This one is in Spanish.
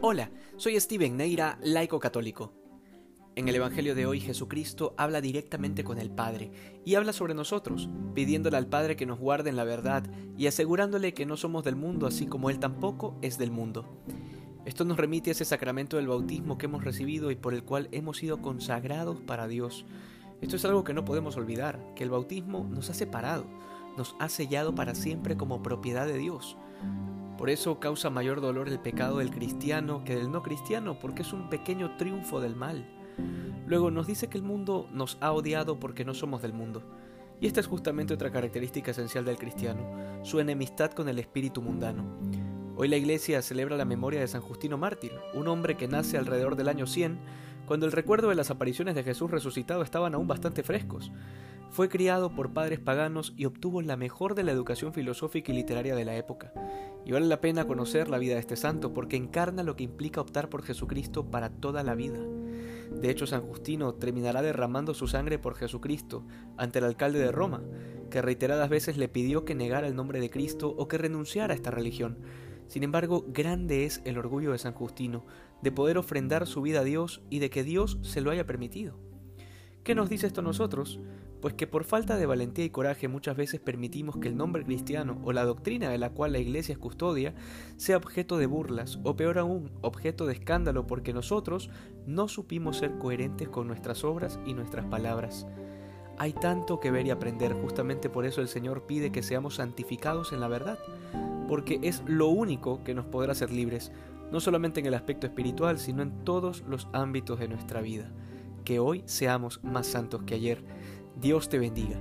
Hola, soy Steven Neira, laico católico. En el Evangelio de hoy Jesucristo habla directamente con el Padre y habla sobre nosotros, pidiéndole al Padre que nos guarde en la verdad y asegurándole que no somos del mundo así como Él tampoco es del mundo. Esto nos remite a ese sacramento del bautismo que hemos recibido y por el cual hemos sido consagrados para Dios. Esto es algo que no podemos olvidar, que el bautismo nos ha separado, nos ha sellado para siempre como propiedad de Dios. Por eso causa mayor dolor el pecado del cristiano que del no cristiano, porque es un pequeño triunfo del mal. Luego nos dice que el mundo nos ha odiado porque no somos del mundo. Y esta es justamente otra característica esencial del cristiano, su enemistad con el espíritu mundano. Hoy la iglesia celebra la memoria de San Justino Mártir, un hombre que nace alrededor del año 100, cuando el recuerdo de las apariciones de Jesús resucitado estaban aún bastante frescos. Fue criado por padres paganos y obtuvo la mejor de la educación filosófica y literaria de la época. Y vale la pena conocer la vida de este santo porque encarna lo que implica optar por Jesucristo para toda la vida. De hecho, San Justino terminará derramando su sangre por Jesucristo ante el alcalde de Roma, que reiteradas veces le pidió que negara el nombre de Cristo o que renunciara a esta religión. Sin embargo, grande es el orgullo de San Justino de poder ofrendar su vida a Dios y de que Dios se lo haya permitido. ¿Qué nos dice esto a nosotros? Pues que por falta de valentía y coraje muchas veces permitimos que el nombre cristiano o la doctrina de la cual la Iglesia es custodia sea objeto de burlas o peor aún objeto de escándalo porque nosotros no supimos ser coherentes con nuestras obras y nuestras palabras. Hay tanto que ver y aprender, justamente por eso el Señor pide que seamos santificados en la verdad, porque es lo único que nos podrá hacer libres, no solamente en el aspecto espiritual, sino en todos los ámbitos de nuestra vida. Que hoy seamos más santos que ayer Dios te bendiga.